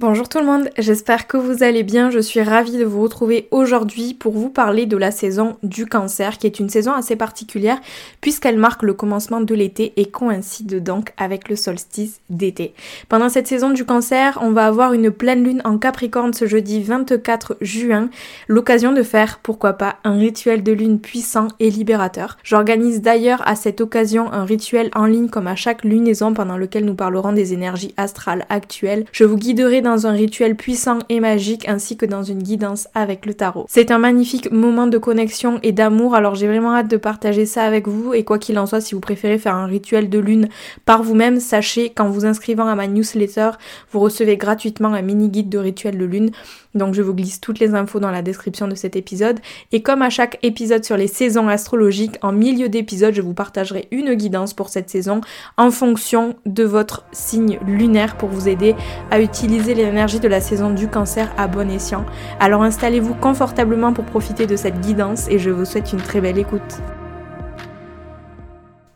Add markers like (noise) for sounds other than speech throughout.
Bonjour tout le monde, j'espère que vous allez bien. Je suis ravie de vous retrouver aujourd'hui pour vous parler de la saison du cancer, qui est une saison assez particulière puisqu'elle marque le commencement de l'été et coïncide donc avec le solstice d'été. Pendant cette saison du cancer, on va avoir une pleine lune en Capricorne ce jeudi 24 juin, l'occasion de faire, pourquoi pas, un rituel de lune puissant et libérateur. J'organise d'ailleurs à cette occasion un rituel en ligne comme à chaque lunaison pendant lequel nous parlerons des énergies astrales actuelles. Je vous guiderai dans dans un rituel puissant et magique ainsi que dans une guidance avec le tarot. C'est un magnifique moment de connexion et d'amour, alors j'ai vraiment hâte de partager ça avec vous et quoi qu'il en soit, si vous préférez faire un rituel de lune par vous-même, sachez qu'en vous inscrivant à ma newsletter, vous recevez gratuitement un mini guide de rituel de lune. Donc je vous glisse toutes les infos dans la description de cet épisode. Et comme à chaque épisode sur les saisons astrologiques, en milieu d'épisode, je vous partagerai une guidance pour cette saison en fonction de votre signe lunaire pour vous aider à utiliser l'énergie de la saison du cancer à bon escient. Alors installez-vous confortablement pour profiter de cette guidance et je vous souhaite une très belle écoute.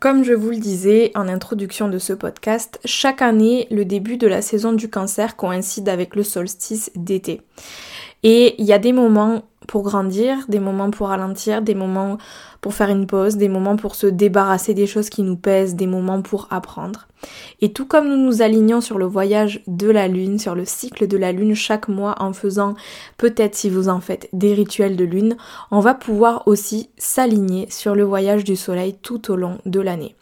Comme je vous le disais en introduction de ce podcast, chaque année, le début de la saison du cancer coïncide avec le solstice d'été. Et il y a des moments pour grandir, des moments pour ralentir, des moments pour faire une pause, des moments pour se débarrasser des choses qui nous pèsent, des moments pour apprendre. Et tout comme nous nous alignons sur le voyage de la lune, sur le cycle de la lune chaque mois en faisant peut-être si vous en faites des rituels de lune, on va pouvoir aussi s'aligner sur le voyage du soleil tout au long de l'année.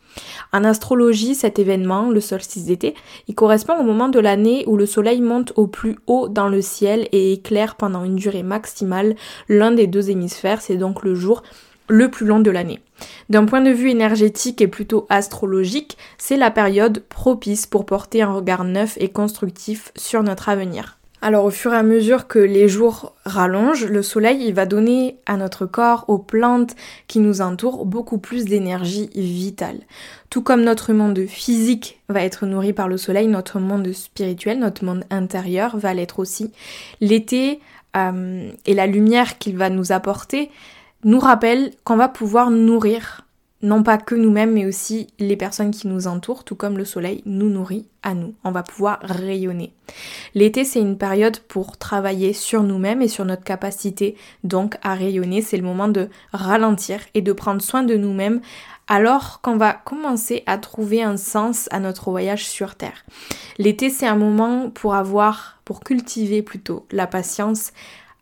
En astrologie, cet événement, le solstice d'été, il correspond au moment de l'année où le soleil monte au plus haut dans le ciel et éclaire pendant une durée maximale l'un des deux hémisphères, c'est donc le jour le plus long de l'année. D'un point de vue énergétique et plutôt astrologique, c'est la période propice pour porter un regard neuf et constructif sur notre avenir. Alors au fur et à mesure que les jours rallongent, le soleil il va donner à notre corps, aux plantes qui nous entourent, beaucoup plus d'énergie vitale. Tout comme notre monde physique va être nourri par le soleil, notre monde spirituel, notre monde intérieur va l'être aussi. L'été euh, et la lumière qu'il va nous apporter nous rappelle qu'on va pouvoir nourrir non pas que nous-mêmes, mais aussi les personnes qui nous entourent, tout comme le soleil nous nourrit à nous. On va pouvoir rayonner. L'été, c'est une période pour travailler sur nous-mêmes et sur notre capacité donc à rayonner. C'est le moment de ralentir et de prendre soin de nous-mêmes alors qu'on va commencer à trouver un sens à notre voyage sur Terre. L'été, c'est un moment pour avoir, pour cultiver plutôt la patience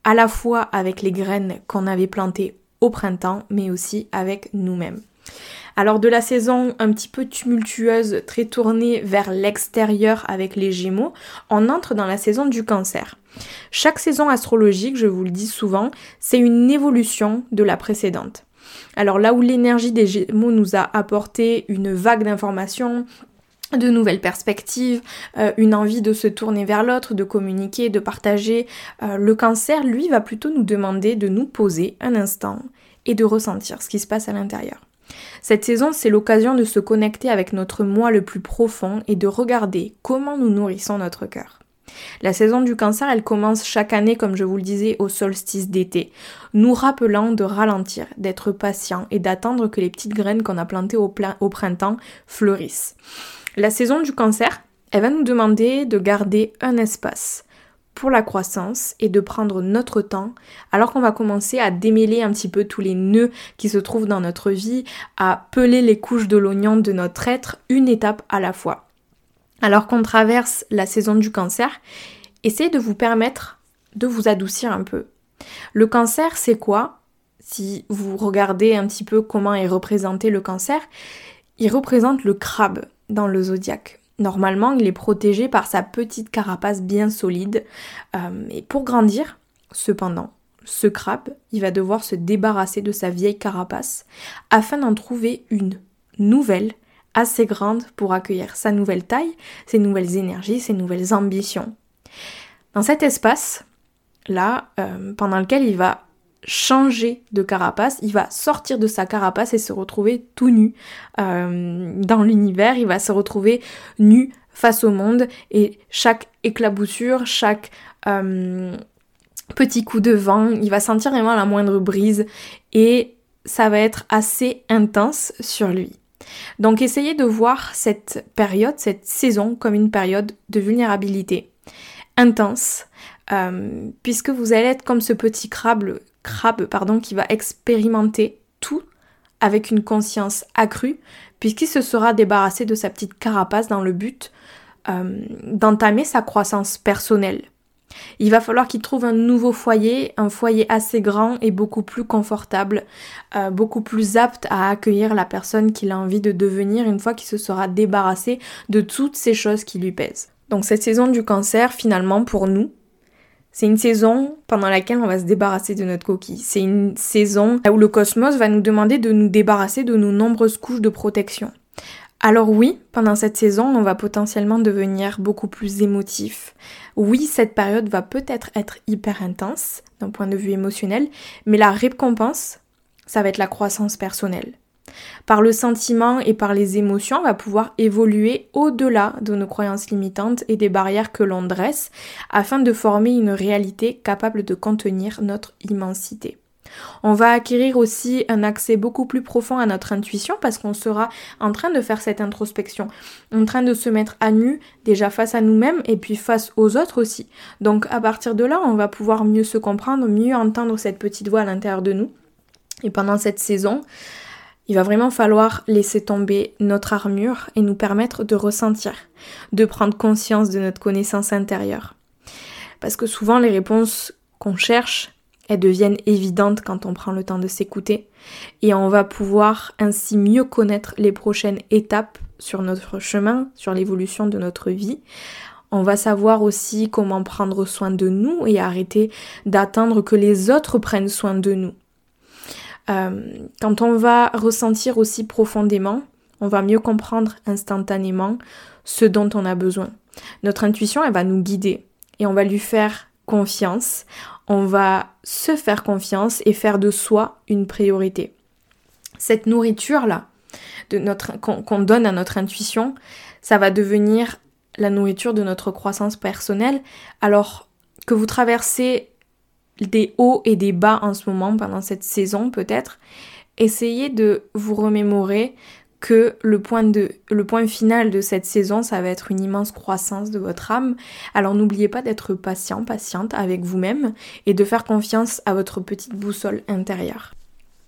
à la fois avec les graines qu'on avait plantées au printemps, mais aussi avec nous-mêmes. Alors de la saison un petit peu tumultueuse, très tournée vers l'extérieur avec les Gémeaux, on entre dans la saison du cancer. Chaque saison astrologique, je vous le dis souvent, c'est une évolution de la précédente. Alors là où l'énergie des Gémeaux nous a apporté une vague d'informations, de nouvelles perspectives, euh, une envie de se tourner vers l'autre, de communiquer, de partager. Euh, le cancer, lui, va plutôt nous demander de nous poser un instant et de ressentir ce qui se passe à l'intérieur. Cette saison, c'est l'occasion de se connecter avec notre moi le plus profond et de regarder comment nous nourrissons notre cœur. La saison du cancer, elle commence chaque année, comme je vous le disais, au solstice d'été, nous rappelant de ralentir, d'être patient et d'attendre que les petites graines qu'on a plantées au, printemps fleurissent. La saison du cancer, elle va nous demander de garder un espace, pour la croissance et de prendre notre temps alors qu'on va commencer à démêler un petit peu tous les nœuds qui se trouvent dans notre vie, à peler les couches de l'oignon de notre être une étape à la fois. Alors qu'on traverse la saison du cancer, essayez de vous permettre de vous adoucir un peu. Le cancer, c'est quoi? Si vous regardez un petit peu comment est représenté le cancer, il représente le crabe dans le zodiaque. Normalement, il est protégé par sa petite carapace bien solide. Euh, et pour grandir, cependant, ce crabe, il va devoir se débarrasser de sa vieille carapace afin d'en trouver une nouvelle assez grande pour accueillir sa nouvelle taille, ses nouvelles énergies, ses nouvelles ambitions. Dans cet espace, là, euh, pendant lequel il va changer de carapace, il va sortir de sa carapace et se retrouver tout nu euh, dans l'univers, il va se retrouver nu face au monde et chaque éclaboussure, chaque euh, petit coup de vent, il va sentir vraiment la moindre brise et ça va être assez intense sur lui. Donc essayez de voir cette période, cette saison comme une période de vulnérabilité intense, euh, puisque vous allez être comme ce petit crabe, crabe pardon, qui va expérimenter tout avec une conscience accrue, puisqu'il se sera débarrassé de sa petite carapace dans le but euh, d'entamer sa croissance personnelle. Il va falloir qu'il trouve un nouveau foyer, un foyer assez grand et beaucoup plus confortable, euh, beaucoup plus apte à accueillir la personne qu'il a envie de devenir une fois qu'il se sera débarrassé de toutes ces choses qui lui pèsent. Donc cette saison du cancer, finalement, pour nous, c'est une saison pendant laquelle on va se débarrasser de notre coquille. C'est une saison où le cosmos va nous demander de nous débarrasser de nos nombreuses couches de protection. Alors oui, pendant cette saison, on va potentiellement devenir beaucoup plus émotif. Oui, cette période va peut-être être hyper intense d'un point de vue émotionnel, mais la récompense, ça va être la croissance personnelle. Par le sentiment et par les émotions, on va pouvoir évoluer au-delà de nos croyances limitantes et des barrières que l'on dresse afin de former une réalité capable de contenir notre immensité. On va acquérir aussi un accès beaucoup plus profond à notre intuition parce qu'on sera en train de faire cette introspection, en train de se mettre à nu déjà face à nous-mêmes et puis face aux autres aussi. Donc à partir de là, on va pouvoir mieux se comprendre, mieux entendre cette petite voix à l'intérieur de nous. Et pendant cette saison, il va vraiment falloir laisser tomber notre armure et nous permettre de ressentir, de prendre conscience de notre connaissance intérieure. Parce que souvent les réponses qu'on cherche, elles deviennent évidentes quand on prend le temps de s'écouter et on va pouvoir ainsi mieux connaître les prochaines étapes sur notre chemin, sur l'évolution de notre vie. On va savoir aussi comment prendre soin de nous et arrêter d'attendre que les autres prennent soin de nous. Euh, quand on va ressentir aussi profondément, on va mieux comprendre instantanément ce dont on a besoin. Notre intuition, elle va nous guider et on va lui faire confiance. On va se faire confiance et faire de soi une priorité. Cette nourriture-là, qu'on donne à notre intuition, ça va devenir la nourriture de notre croissance personnelle. Alors que vous traversez des hauts et des bas en ce moment, pendant cette saison peut-être, essayez de vous remémorer que le point, final de cette saison, ça va être une immense croissance de votre âme. Alors n'oubliez pas d'être patient, patiente avec vous-même et de faire confiance à votre petite boussole intérieure.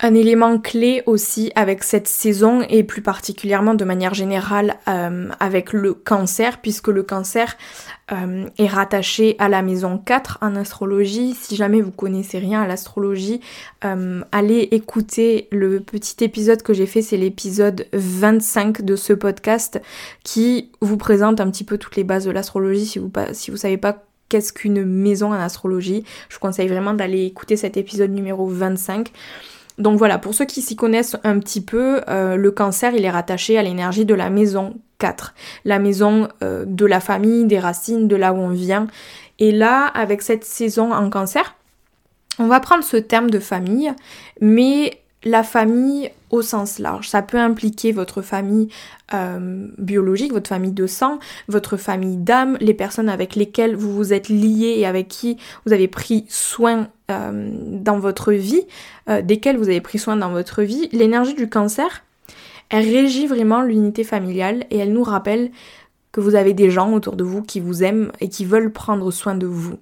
Un élément clé aussi avec cette saison et plus particulièrement de manière générale euh, avec le cancer puisque le cancer euh, est rattaché à la maison 4 en astrologie. Si jamais vous connaissez rien à l'astrologie, euh, allez écouter le petit épisode que j'ai fait, c'est l'épisode 25 de ce podcast qui vous présente un petit peu toutes les bases de l'astrologie si vous, si vous savez pas qu'est-ce qu'une maison en astrologie. Je vous conseille vraiment d'aller écouter cet épisode numéro 25. Donc voilà, pour ceux qui s'y connaissent un petit peu, euh, le cancer, il est rattaché à l'énergie de la maison 4, la maison euh, de la famille, des racines, de là où on vient. Et là, avec cette saison en cancer, on va prendre ce terme de famille, mais la famille au sens large. Ça peut impliquer votre famille euh, biologique, votre famille de sang, votre famille d'âme, les personnes avec lesquelles vous vous êtes liés et avec qui vous avez pris soin euh, dans votre vie, euh, desquelles vous avez pris soin dans votre vie. L'énergie du cancer, elle régit vraiment l'unité familiale et elle nous rappelle que vous avez des gens autour de vous qui vous aiment et qui veulent prendre soin de vous.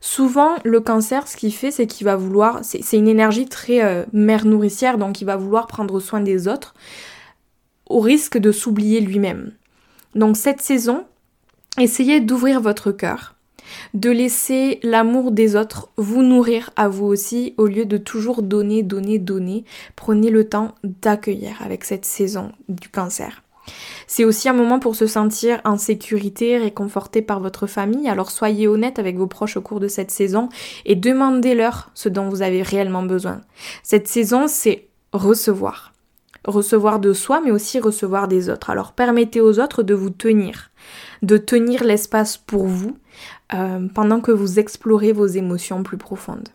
Souvent, le cancer, ce qu'il fait, c'est qu'il va vouloir, c'est une énergie très euh, mère nourricière, donc il va vouloir prendre soin des autres au risque de s'oublier lui-même. Donc cette saison, essayez d'ouvrir votre cœur, de laisser l'amour des autres vous nourrir à vous aussi au lieu de toujours donner, donner, donner. Prenez le temps d'accueillir avec cette saison du cancer. C'est aussi un moment pour se sentir en sécurité, réconforté par votre famille, alors soyez honnête avec vos proches au cours de cette saison et demandez-leur ce dont vous avez réellement besoin. Cette saison, c'est recevoir. Recevoir de soi, mais aussi recevoir des autres. Alors permettez aux autres de vous tenir, de tenir l'espace pour vous euh, pendant que vous explorez vos émotions plus profondes.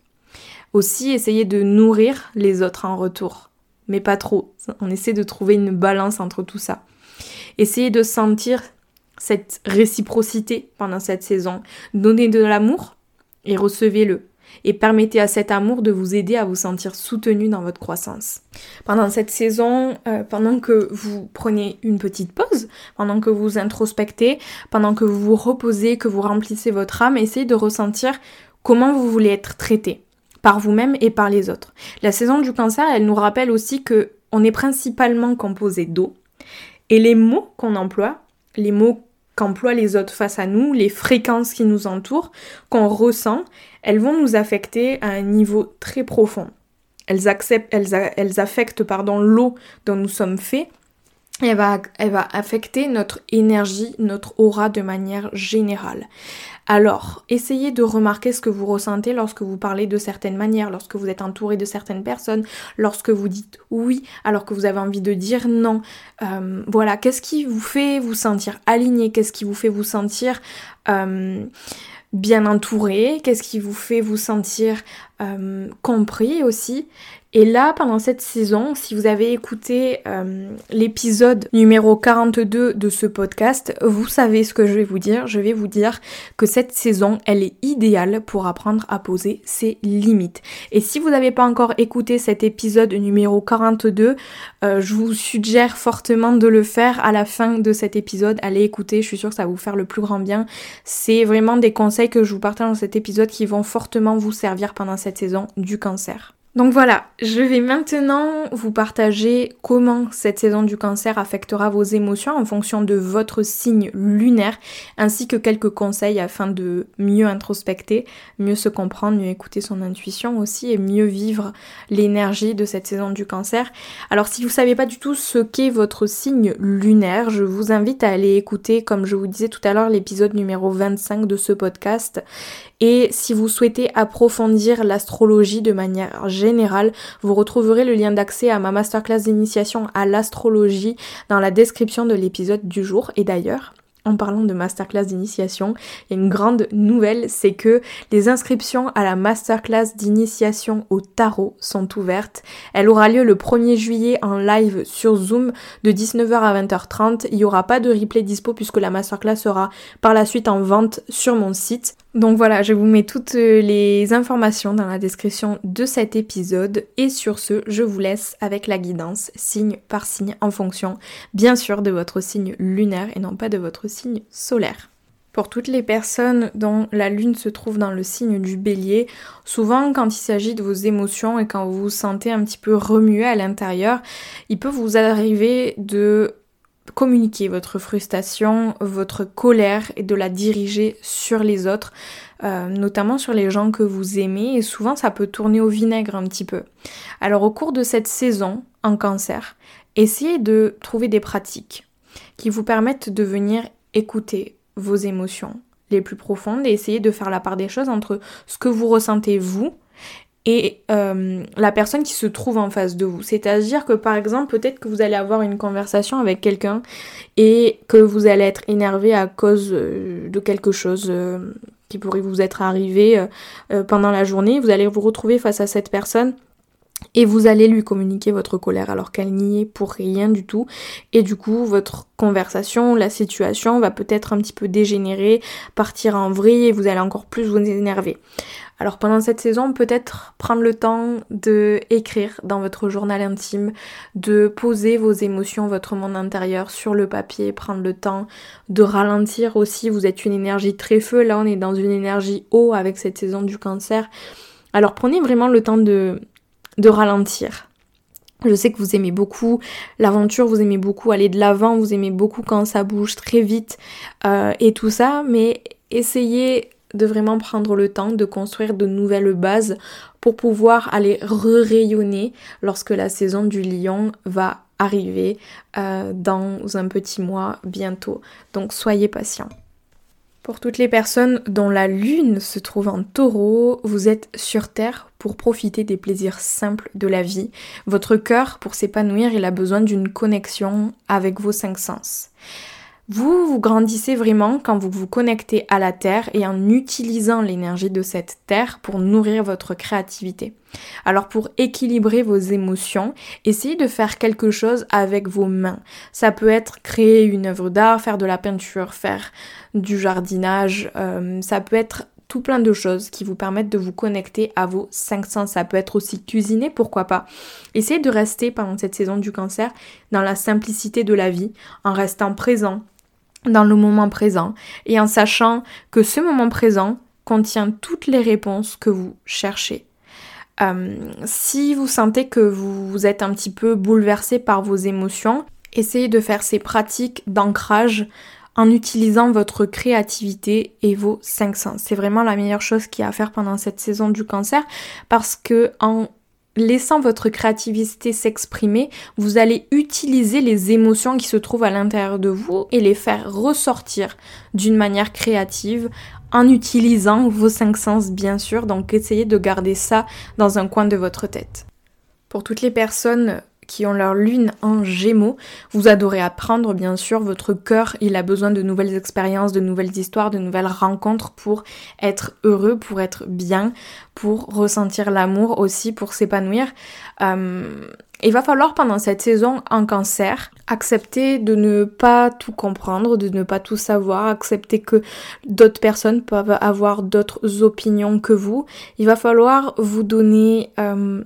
Aussi, essayez de nourrir les autres en retour, mais pas trop. On essaie de trouver une balance entre tout ça. Essayez de sentir cette réciprocité pendant cette saison. Donnez de l'amour et recevez-le. Et permettez à cet amour de vous aider à vous sentir soutenu dans votre croissance. Pendant cette saison, euh, pendant que vous prenez une petite pause, pendant que vous introspectez, pendant que vous vous reposez, que vous remplissez votre âme, essayez de ressentir comment vous voulez être traité par vous-même et par les autres. La saison du cancer, elle nous rappelle aussi que on est principalement composé d'eau et les mots qu'on emploie, les mots qu'emploient les autres face à nous, les fréquences qui nous entourent, qu'on ressent, elles vont nous affecter à un niveau très profond. Elles, acceptent, elles, affectent l'eau dont nous sommes faits elle va, affecter notre énergie, notre aura de manière générale. Alors, essayez de remarquer ce que vous ressentez lorsque vous parlez de certaines manières, lorsque vous êtes entouré de certaines personnes, lorsque vous dites oui alors que vous avez envie de dire non. Euh, voilà, qu'est-ce qui vous fait vous sentir aligné? Qu'est-ce qui vous fait vous sentir euh, bien entouré? Qu'est-ce qui vous fait vous sentir euh, compris aussi? Et là, pendant cette saison, si vous avez écouté euh, l'épisode numéro 42 de ce podcast, vous savez ce que je vais vous dire. Je vais vous dire que cette saison, elle est idéale pour apprendre à poser ses limites. Et si vous n'avez pas encore écouté cet épisode numéro 42, euh, je vous suggère fortement de le faire à la fin de cet épisode. Allez écouter, je suis sûre que ça va vous faire le plus grand bien. C'est vraiment des conseils que je vous partage dans cet épisode qui vont fortement vous servir pendant cette saison du cancer. Donc voilà, je vais maintenant vous partager comment cette saison du cancer affectera vos émotions en fonction de votre signe lunaire, ainsi que quelques conseils afin de mieux introspecter, mieux se comprendre, mieux écouter son intuition aussi et mieux vivre l'énergie de cette saison du cancer. Alors si vous savez pas du tout ce qu'est votre signe lunaire, je vous invite à aller écouter, comme je vous disais tout à l'heure, l'épisode numéro 25 de ce podcast. Et si vous souhaitez approfondir l'astrologie de manière générale, vous retrouverez le lien d'accès à ma masterclass d'initiation à l'astrologie dans la description de l'épisode du jour. Et d'ailleurs, en parlant de masterclass d'initiation, il y a une grande nouvelle, c'est que les inscriptions à la masterclass d'initiation au tarot sont ouvertes. Elle aura lieu le 1er juillet en live sur Zoom de 19h à 20h30. Il n'y aura pas de replay dispo puisque la masterclass sera par la suite en vente sur mon site. Donc voilà, je vous mets toutes euh, les informations dans la description de cet épisode et sur ce, je vous laisse avec la guidance signe par signe en fonction bien sûr de votre signe lunaire et non pas de votre signe solaire. Pour toutes les personnes dont la lune se trouve dans le signe du bélier, souvent quand il s'agit de vos émotions et quand vous vous sentez un petit peu remué à l'intérieur, il peut vous arriver de communiquer votre frustration, votre colère et de la diriger sur les autres, euh, notamment sur les gens que vous aimez et souvent ça peut tourner au vinaigre un petit peu. Alors au cours de cette saison en cancer, essayez de trouver des pratiques qui vous permettent de venir écouter vos émotions les plus profondes et essayer de faire la part des choses entre ce que vous ressentez vous et euh, la personne qui se trouve en face de vous. C'est-à-dire que par exemple, peut-être que vous allez avoir une conversation avec quelqu'un et que vous allez être énervé à cause euh, de quelque chose euh, qui pourrait vous être arrivé pendant la journée. Vous allez vous retrouver face à cette personne et vous allez lui communiquer votre colère alors qu'elle n'y est pour rien du tout et du coup votre conversation, la situation va peut-être un petit peu dégénérer, partir en vrille et vous allez encore plus vous énerver. Alors pendant cette saison, peut-être prendre le temps de écrire dans votre journal intime, de poser vos émotions, votre monde intérieur sur le papier, prendre le temps de ralentir aussi. Vous êtes une énergie très feu, là on est dans une énergie haut avec cette saison du cancer. Alors prenez vraiment le temps de, de ralentir. Je sais que vous aimez beaucoup l'aventure, vous aimez beaucoup aller de l'avant, vous aimez beaucoup quand ça bouge très vite euh, et tout ça, mais essayez de vraiment prendre le temps de construire de nouvelles bases pour pouvoir aller re-rayonner lorsque la saison du lion va arriver euh, dans un petit mois bientôt. Donc soyez patients. Pour toutes les personnes dont la lune se trouve en taureau, vous êtes sur Terre pour profiter des plaisirs simples de la vie. Votre cœur, pour s'épanouir, il a besoin d'une connexion avec vos cinq sens. Vous, vous grandissez vraiment quand vous vous connectez à la Terre et en utilisant l'énergie de cette Terre pour nourrir votre créativité. Alors pour équilibrer vos émotions, essayez de faire quelque chose avec vos mains. Ça peut être créer une œuvre d'art, faire de la peinture, faire du jardinage, euh, ça peut être tout plein de choses qui vous permettent de vous connecter à vos cinq sens. Ça peut être aussi cuisiner, pourquoi pas. Essayez de rester pendant cette saison du cancer dans la simplicité de la vie, en restant présent, dans le moment présent et en sachant que ce moment présent contient toutes les réponses que vous cherchez. Euh, si vous sentez que vous êtes un petit peu bouleversé par vos émotions, essayez de faire ces pratiques d'ancrage en utilisant votre créativité et vos cinq sens. C'est vraiment la meilleure chose qu'il y a à faire pendant cette saison du cancer parce que en laissant votre créativité s'exprimer, vous allez utiliser les émotions qui se trouvent à l'intérieur de vous et les faire ressortir d'une manière créative en utilisant vos cinq sens bien sûr. Donc essayez de garder ça dans un coin de votre tête. Pour toutes les personnes qui ont leur lune en gémeaux. Vous adorez apprendre, bien sûr. Votre cœur, il a besoin de nouvelles expériences, de nouvelles histoires, de nouvelles rencontres pour être heureux, pour être bien, pour ressentir l'amour aussi, pour s'épanouir. Euh, il va falloir pendant cette saison en cancer accepter de ne pas tout comprendre, de ne pas tout savoir, accepter que d'autres personnes peuvent avoir d'autres opinions que vous. Il va falloir vous donner euh,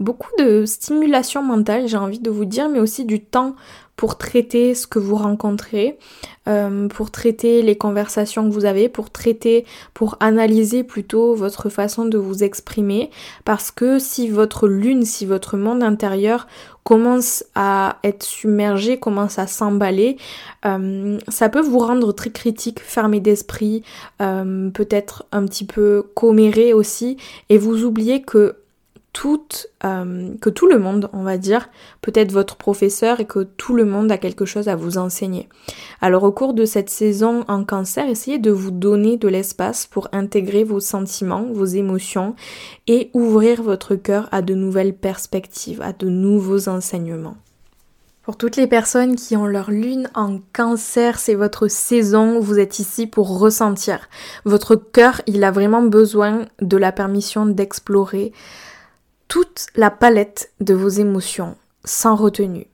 beaucoup de stimulation mentale, j'ai envie de vous dire, mais aussi du temps pour traiter ce que vous rencontrez, euh, pour traiter les conversations que vous avez, pour traiter, pour analyser plutôt votre façon de vous exprimer, parce que si votre lune, si votre monde intérieur commence à être submergé, commence à s'emballer, euh, ça peut vous rendre très critique, fermé d'esprit, euh, peut-être un petit peu comméré aussi, et vous oubliez que euh, que tout le monde, on va dire, peut être votre professeur et que tout le monde a quelque chose à vous enseigner. Alors au cours de cette saison en cancer, essayez de vous donner de l'espace pour intégrer vos sentiments, vos émotions et ouvrir votre cœur à de nouvelles perspectives, à de nouveaux enseignements. Pour toutes les personnes qui ont leur lune en cancer, c'est votre saison, vous êtes ici pour ressentir. Votre cœur, il a vraiment besoin de la permission d'explorer, toute la palette de vos émotions sans retenue.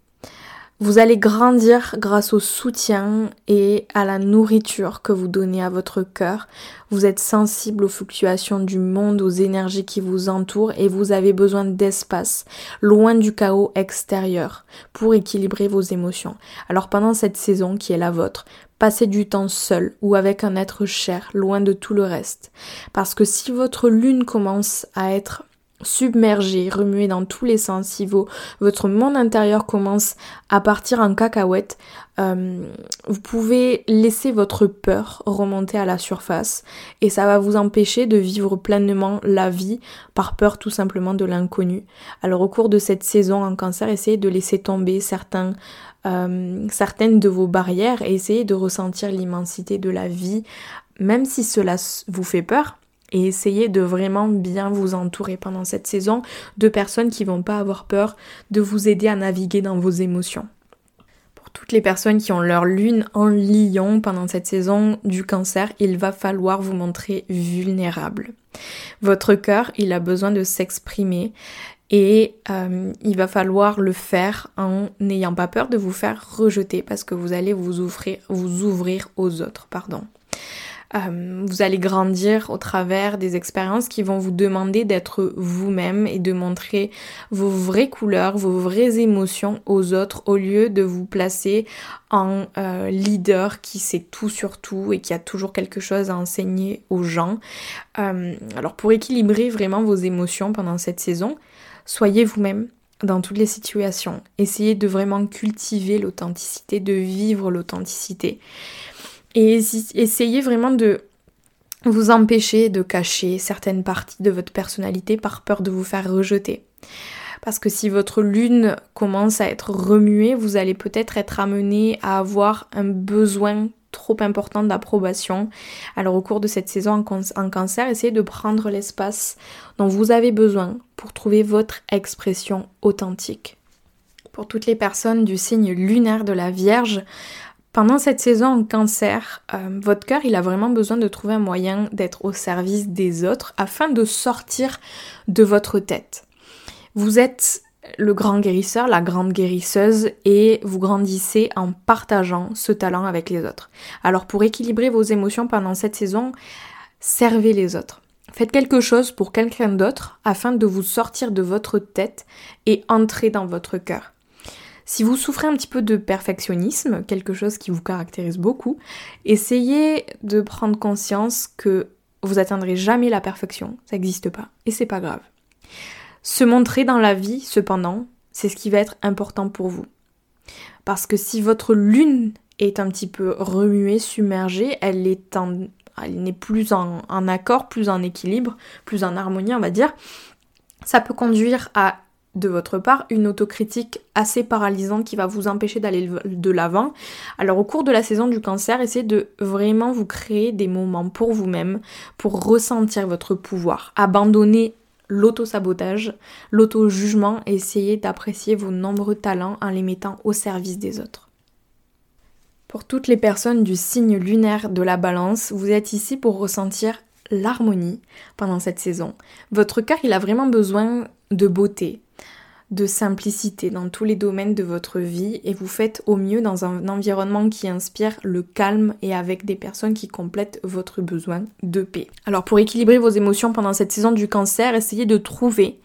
Vous allez grandir grâce au soutien et à la nourriture que vous donnez à votre cœur. Vous êtes sensible aux fluctuations du monde, aux énergies qui vous entourent et vous avez besoin d'espace, loin du chaos extérieur, pour équilibrer vos émotions. Alors pendant cette saison qui est la vôtre, passez du temps seul ou avec un être cher, loin de tout le reste. Parce que si votre lune commence à être submergé, remué dans tous les sens, si votre monde intérieur commence à partir en cacahuète, euh, vous pouvez laisser votre peur remonter à la surface et ça va vous empêcher de vivre pleinement la vie par peur tout simplement de l'inconnu. Alors au cours de cette saison en cancer, essayez de laisser tomber certains, euh, certaines de vos barrières et essayez de ressentir l'immensité de la vie, même si cela vous fait peur et essayez de vraiment bien vous entourer pendant cette saison de personnes qui vont pas avoir peur de vous aider à naviguer dans vos émotions. Pour toutes les personnes qui ont leur lune en lion pendant cette saison du cancer, il va falloir vous montrer vulnérable. Votre cœur, il a besoin de s'exprimer et euh, il va falloir le faire en n'ayant pas peur de vous faire rejeter parce que vous allez vous ouvrir, vous ouvrir aux autres. Pardon. Euh, vous allez grandir au travers des expériences qui vont vous demander d'être vous-même et de montrer vos vraies couleurs, vos vraies émotions aux autres au lieu de vous placer en euh, leader qui sait tout sur tout et qui a toujours quelque chose à enseigner aux gens. Euh, alors pour équilibrer vraiment vos émotions pendant cette saison, soyez vous-même dans toutes les situations. Essayez de vraiment cultiver l'authenticité, de vivre l'authenticité. Et essayez vraiment de vous empêcher de cacher certaines parties de votre personnalité par peur de vous faire rejeter. Parce que si votre lune commence à être remuée, vous allez peut-être être amené à avoir un besoin trop important d'approbation. Alors au cours de cette saison en, cancer, essayez de prendre l'espace dont vous avez besoin pour trouver votre expression authentique. Pour toutes les personnes du signe lunaire de la Vierge, pendant cette saison en cancer, euh, votre cœur, il a vraiment besoin de trouver un moyen d'être au service des autres afin de sortir de votre tête. Vous êtes le grand guérisseur, la grande guérisseuse et vous grandissez en partageant ce talent avec les autres. Alors pour équilibrer vos émotions pendant cette saison, servez les autres. Faites quelque chose pour quelqu'un d'autre afin de vous sortir de votre tête et entrer dans votre cœur. Si vous souffrez un petit peu de perfectionnisme, quelque chose qui vous caractérise beaucoup, essayez de prendre conscience que vous atteindrez jamais la perfection, ça n'existe pas et c'est pas grave. Se montrer dans la vie, cependant, c'est ce qui va être important pour vous. Parce que si votre lune est un petit peu remuée, submergée, elle est en, elle n'est plus en, en accord, plus en équilibre, plus en harmonie, on va dire, ça peut conduire à de votre part une autocritique assez paralysante qui va vous empêcher d'aller de l'avant. Alors au cours de la saison du cancer, essayez de vraiment vous créer des moments pour vous-même, pour ressentir votre pouvoir. Abandonnez l'auto-sabotage, l'auto-jugement essayez d'apprécier vos nombreux talents en les mettant au service des autres. Pour toutes les personnes du signe lunaire de la balance, vous êtes ici pour ressentir l'harmonie pendant cette saison. Votre cœur, il a vraiment besoin de beauté, de simplicité dans tous les domaines de votre vie et vous faites au mieux dans un environnement qui inspire le calme et avec des personnes qui complètent votre besoin de paix. Alors pour équilibrer vos émotions pendant cette saison du cancer, essayez de trouver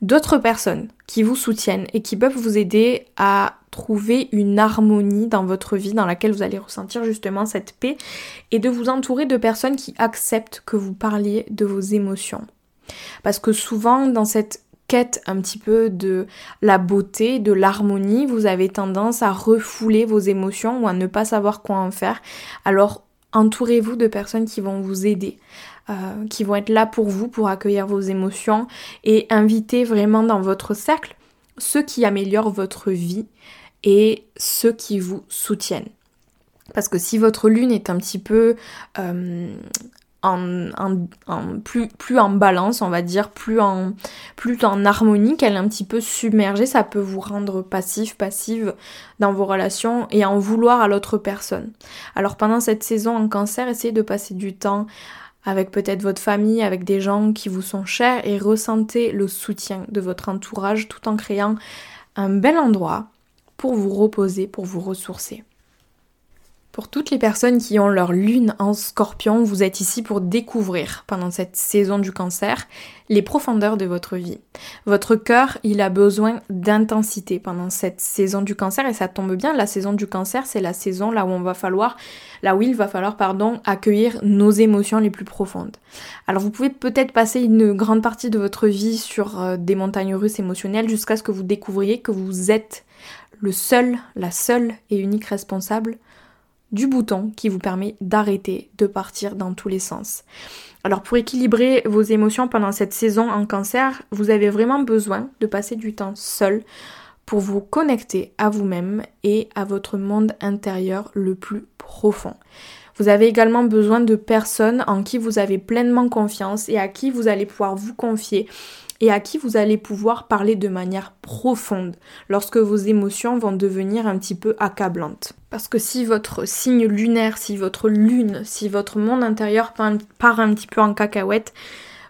d'autres personnes qui vous soutiennent et qui peuvent vous aider à trouver une harmonie dans votre vie dans laquelle vous allez ressentir justement cette paix et de vous entourer de personnes qui acceptent que vous parliez de vos émotions. Parce que souvent dans cette un petit peu de la beauté, de l'harmonie, vous avez tendance à refouler vos émotions ou à ne pas savoir quoi en faire. Alors entourez-vous de personnes qui vont vous aider. Euh, qui vont être là pour vous, pour accueillir vos émotions et invitez vraiment dans votre cercle ceux qui améliorent votre vie et ceux qui vous soutiennent. Parce que si votre lune est un petit peu euh, plus en balance, on va dire, plus en, plus en harmonie, qu'elle est un petit peu submergée, ça peut vous rendre passif, passive dans vos relations et en vouloir à l'autre personne. Alors pendant cette saison en cancer, essayez de passer du temps avec peut-être votre famille, avec des gens qui vous sont chers et ressentez le soutien de votre entourage tout en créant un bel endroit pour vous reposer, pour vous ressourcer. Pour toutes les personnes qui ont leur lune en scorpion, vous êtes ici pour découvrir pendant cette saison du cancer les profondeurs de votre vie. Votre cœur, il a besoin d'intensité pendant cette saison du cancer et ça tombe bien, la saison du cancer, c'est la saison là où on va falloir là où il va falloir pardon, accueillir nos émotions les plus profondes. Alors vous pouvez peut-être passer une grande partie de votre vie sur euh, des montagnes russes émotionnelles jusqu'à ce que vous découvriez que vous êtes le seul, la seule et unique responsable du bouton qui vous permet d'arrêter de partir dans tous les sens. Alors pour équilibrer vos émotions pendant cette saison en cancer, vous avez vraiment besoin de passer du temps seul pour vous connecter à vous-même et à votre monde intérieur le plus profond. Vous avez également besoin de personnes en qui vous avez pleinement confiance et à qui vous allez pouvoir vous confier et à qui vous allez pouvoir parler de manière profonde lorsque vos émotions vont devenir un petit peu accablantes. Parce que si votre signe lunaire, si votre lune, si votre monde intérieur part un petit peu en cacahuète,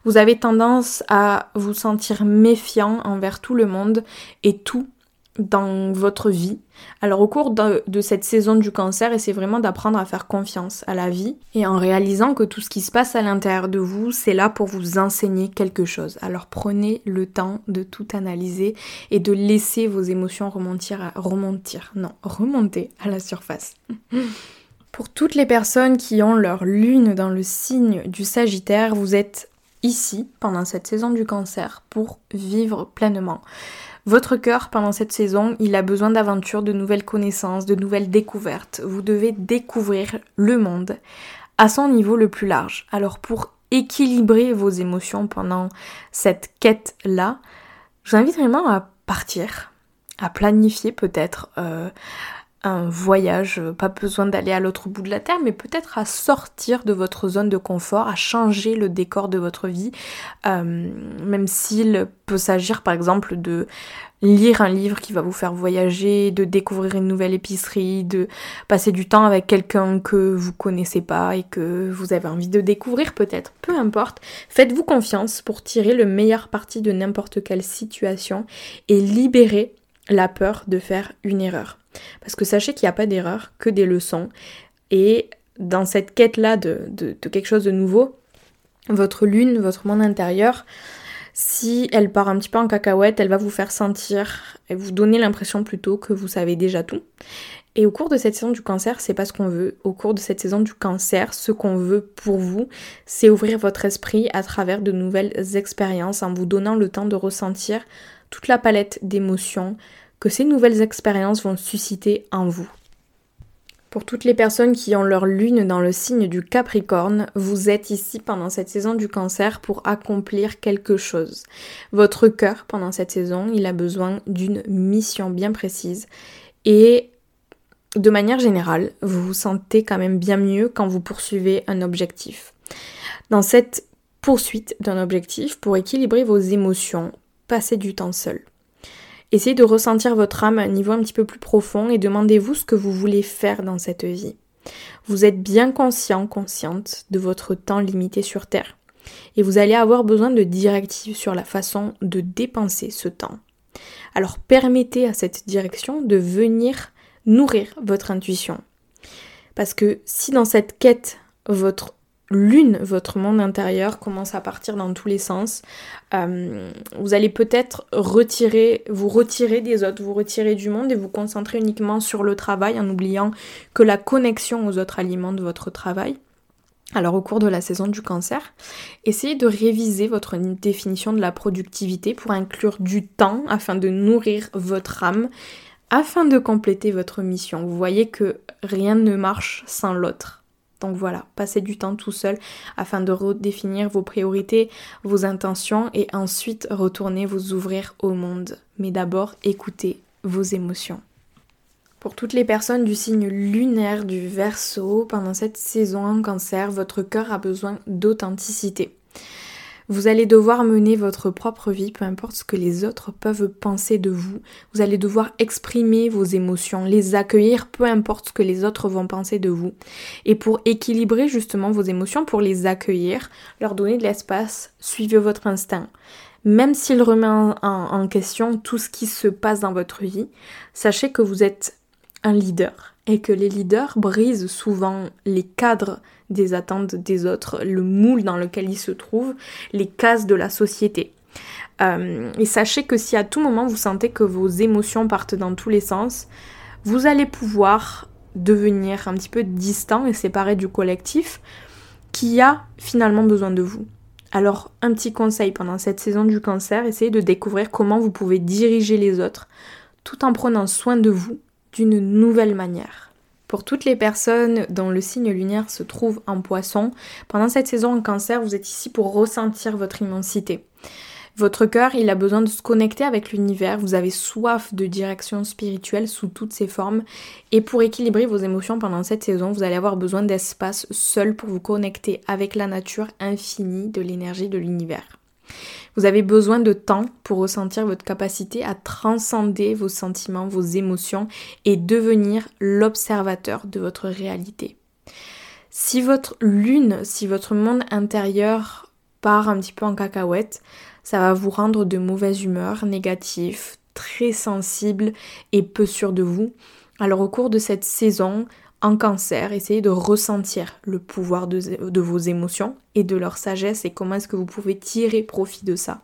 vous avez tendance à vous sentir méfiant envers tout le monde et tout dans votre vie. Alors au cours de, cette saison du cancer, essayez vraiment d'apprendre à faire confiance à la vie et en réalisant que tout ce qui se passe à l'intérieur de vous, c'est là pour vous enseigner quelque chose. Alors prenez le temps de tout analyser et de laisser vos émotions remonter, à, non, remonter à la surface. (laughs) pour toutes les personnes qui ont leur lune dans le signe du Sagittaire, vous êtes ici pendant cette saison du cancer pour vivre pleinement. Votre cœur, pendant cette saison, il a besoin d'aventures, de nouvelles connaissances, de nouvelles découvertes. Vous devez découvrir le monde à son niveau le plus large. Alors pour équilibrer vos émotions pendant cette quête-là, j'invite vraiment à partir, à planifier peut-être euh, un voyage, pas besoin d'aller à l'autre bout de la terre, mais peut-être à sortir de votre zone de confort, à changer le décor de votre vie, euh, même s'il peut s'agir par exemple de lire un livre qui va vous faire voyager, de découvrir une nouvelle épicerie, de passer du temps avec quelqu'un que vous connaissez pas et que vous avez envie de découvrir peut-être, peu importe. Faites-vous confiance pour tirer le meilleur parti de n'importe quelle situation et libérer la peur de faire une erreur. Parce que sachez qu'il n'y a pas d'erreur, que des leçons. Et dans cette quête-là de, quelque chose de nouveau, votre lune, votre monde intérieur, si elle part un petit peu en cacahuète, elle va vous faire sentir et vous donner l'impression plutôt que vous savez déjà tout. Et au cours de cette saison du cancer, c'est pas ce qu'on veut. Au cours de cette saison du cancer, ce qu'on veut pour vous, c'est ouvrir votre esprit à travers de nouvelles expériences en vous donnant le temps de ressentir toute la palette d'émotions que ces nouvelles expériences vont susciter en vous. Pour toutes les personnes qui ont leur lune dans le signe du Capricorne, vous êtes ici pendant cette saison du cancer pour accomplir quelque chose. Votre cœur, pendant cette saison, il a besoin d'une mission bien précise et de manière générale, vous vous sentez quand même bien mieux quand vous poursuivez un objectif. Dans cette poursuite d'un objectif, pour équilibrer vos émotions, passez du temps seul. Essayez de ressentir votre âme à un niveau un petit peu plus profond et demandez-vous ce que vous voulez faire dans cette vie. Vous êtes bien conscient, consciente de votre temps limité sur Terre. Et vous allez avoir besoin de directives sur la façon de dépenser ce temps. Alors permettez à cette direction de venir nourrir votre intuition. Parce que si dans cette quête, votre lune, votre monde intérieur commence à partir dans tous les sens. Euh, vous allez peut-être retirer, vous retirer des autres, vous retirer du monde et vous concentrer uniquement sur le travail en oubliant que la connexion aux autres alimente votre travail. Alors au cours de la saison du cancer, essayez de réviser votre définition de la productivité pour inclure du temps afin de nourrir votre âme, afin de compléter votre mission. Vous voyez que rien ne marche sans l'autre. Donc voilà, passez du temps tout seul afin de redéfinir vos priorités, vos intentions et ensuite retourner vous ouvrir au monde. Mais d'abord, écoutez vos émotions. Pour toutes les personnes du signe lunaire du Verseau, pendant cette saison en cancer, votre cœur a besoin d'authenticité. Vous allez devoir mener votre propre vie, peu importe ce que les autres peuvent penser de vous. Vous allez devoir exprimer vos émotions, les accueillir, peu importe ce que les autres vont penser de vous. Et pour équilibrer justement vos émotions, pour les accueillir, leur donner de l'espace, suivez votre instinct. Même s'il remet en, question tout ce qui se passe dans votre vie, sachez que vous êtes un leader et que les leaders brisent souvent les cadres des attentes des autres, le moule dans lequel ils se trouvent, les cases de la société. Euh, et sachez que si à tout moment vous sentez que vos émotions partent dans tous les sens, vous allez pouvoir devenir un petit peu distant et séparé du collectif qui a finalement besoin de vous. Alors un petit conseil pendant cette saison du cancer, essayez de découvrir comment vous pouvez diriger les autres tout en prenant soin de vous d'une nouvelle manière. Pour toutes les personnes dont le signe lunaire se trouve en poisson, pendant cette saison en cancer, vous êtes ici pour ressentir votre immensité. Votre cœur, il a besoin de se connecter avec l'univers, vous avez soif de direction spirituelle sous toutes ses formes, et pour équilibrer vos émotions pendant cette saison, vous allez avoir besoin d'espace seul pour vous connecter avec la nature infinie de l'énergie de l'univers. Vous avez besoin de temps pour ressentir votre capacité à transcender vos sentiments, vos émotions et devenir l'observateur de votre réalité. Si votre lune, si votre monde intérieur part un petit peu en cacahuète, ça va vous rendre de mauvaise humeur, négatif, très sensible et peu sûr de vous. Alors au cours de cette saison, en cancer, essayez de ressentir le pouvoir de, vos émotions et de leur sagesse et comment est-ce que vous pouvez tirer profit de ça.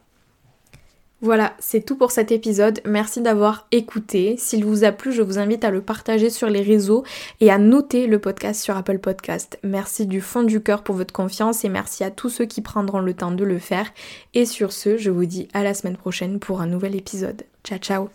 Voilà, c'est tout pour cet épisode. Merci d'avoir écouté. S'il vous a plu, je vous invite à le partager sur les réseaux et à noter le podcast sur Apple Podcast. Merci du fond du cœur pour votre confiance et merci à tous ceux qui prendront le temps de le faire. Et sur ce, je vous dis à la semaine prochaine pour un nouvel épisode. Ciao ciao